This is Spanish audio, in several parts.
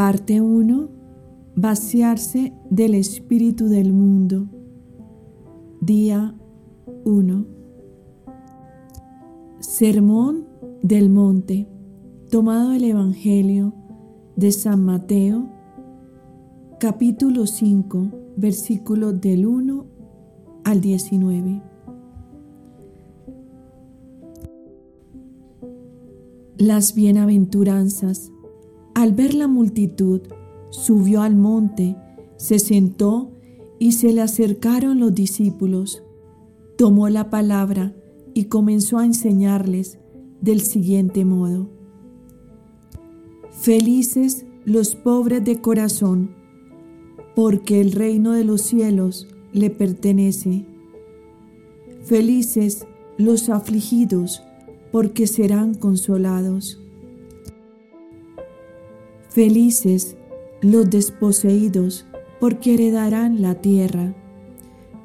Parte 1. Vaciarse del espíritu del mundo. Día 1. Sermón del Monte, tomado del Evangelio de San Mateo, capítulo 5, versículos del 1 al 19. Las bienaventuranzas. Al ver la multitud, subió al monte, se sentó y se le acercaron los discípulos. Tomó la palabra y comenzó a enseñarles del siguiente modo. Felices los pobres de corazón, porque el reino de los cielos le pertenece. Felices los afligidos, porque serán consolados. Felices los desposeídos, porque heredarán la tierra.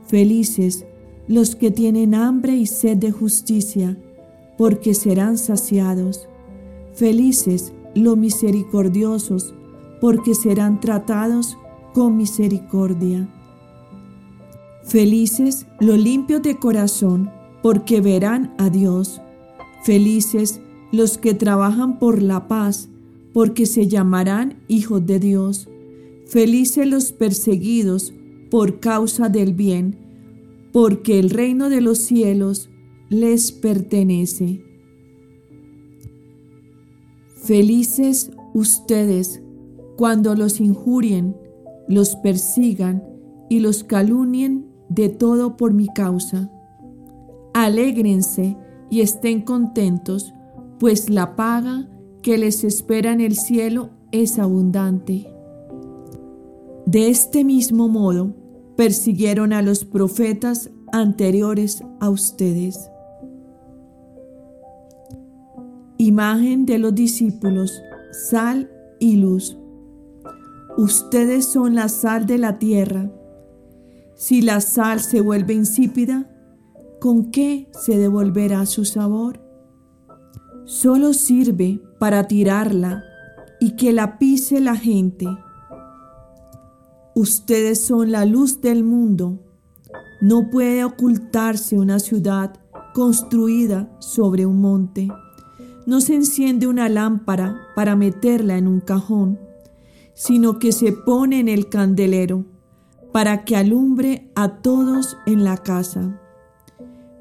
Felices los que tienen hambre y sed de justicia, porque serán saciados. Felices los misericordiosos, porque serán tratados con misericordia. Felices los limpios de corazón, porque verán a Dios. Felices los que trabajan por la paz, porque se llamarán hijos de Dios. Felices los perseguidos por causa del bien, porque el reino de los cielos les pertenece. Felices ustedes cuando los injurien, los persigan y los calunien de todo por mi causa. Alégrense y estén contentos, pues la paga que les espera en el cielo es abundante. De este mismo modo, persiguieron a los profetas anteriores a ustedes. Imagen de los discípulos, sal y luz. Ustedes son la sal de la tierra. Si la sal se vuelve insípida, ¿con qué se devolverá su sabor? Solo sirve para tirarla y que la pise la gente. Ustedes son la luz del mundo. No puede ocultarse una ciudad construida sobre un monte. No se enciende una lámpara para meterla en un cajón, sino que se pone en el candelero para que alumbre a todos en la casa.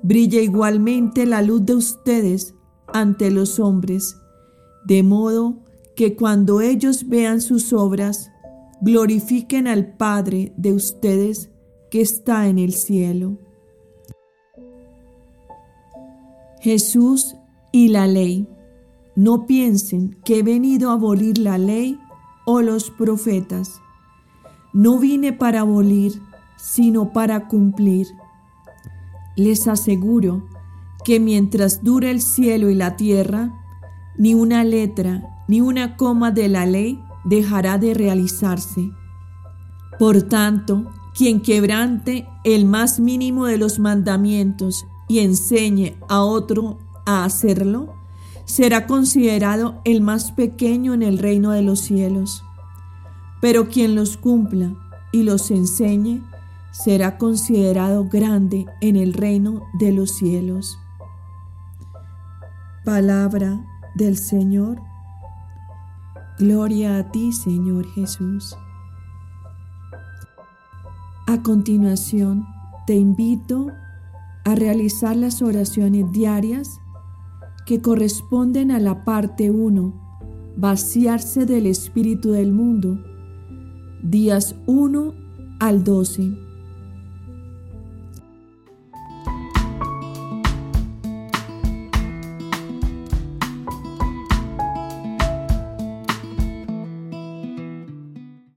Brilla igualmente la luz de ustedes ante los hombres, de modo que cuando ellos vean sus obras, glorifiquen al Padre de ustedes que está en el cielo. Jesús y la ley. No piensen que he venido a abolir la ley o los profetas. No vine para abolir, sino para cumplir. Les aseguro que mientras dure el cielo y la tierra, ni una letra ni una coma de la ley dejará de realizarse. Por tanto, quien quebrante el más mínimo de los mandamientos y enseñe a otro a hacerlo, será considerado el más pequeño en el reino de los cielos. Pero quien los cumpla y los enseñe, será considerado grande en el reino de los cielos. Palabra del Señor. Gloria a ti, Señor Jesús. A continuación, te invito a realizar las oraciones diarias que corresponden a la parte 1, vaciarse del espíritu del mundo, días 1 al 12.